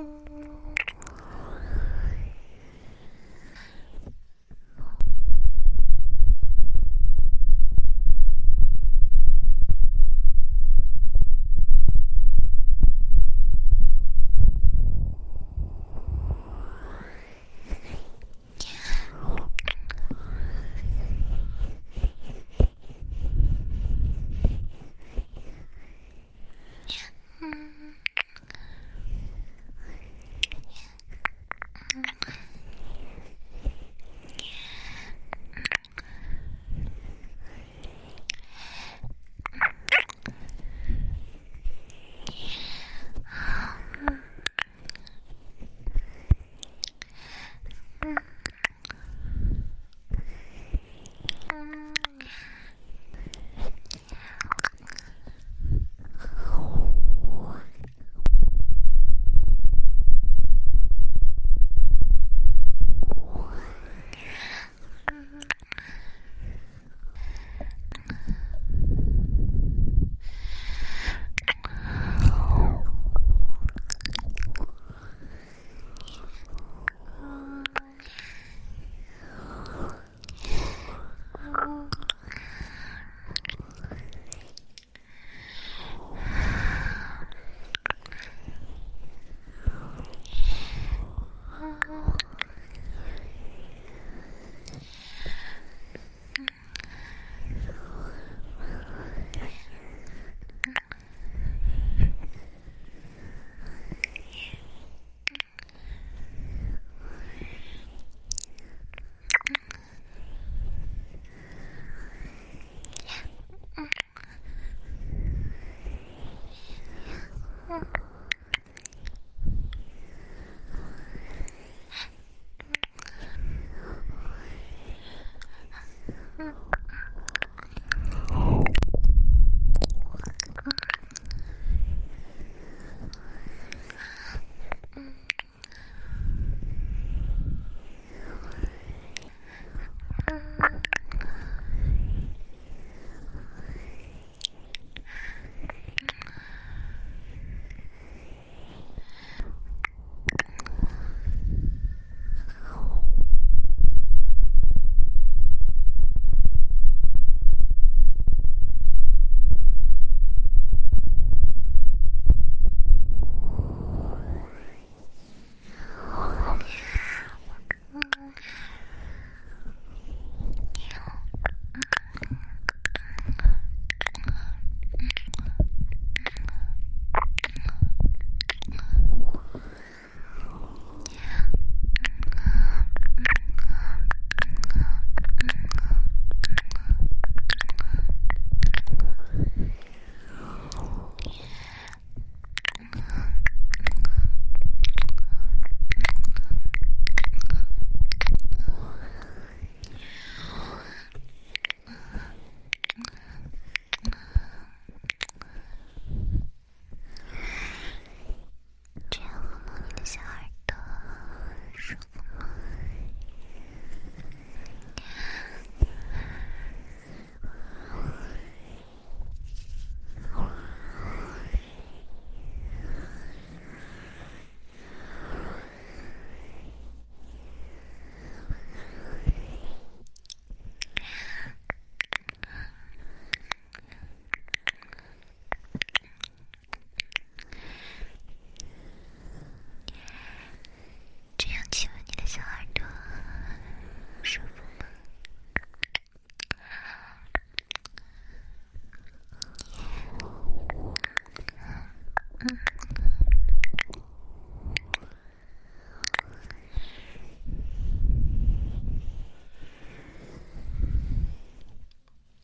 Oh.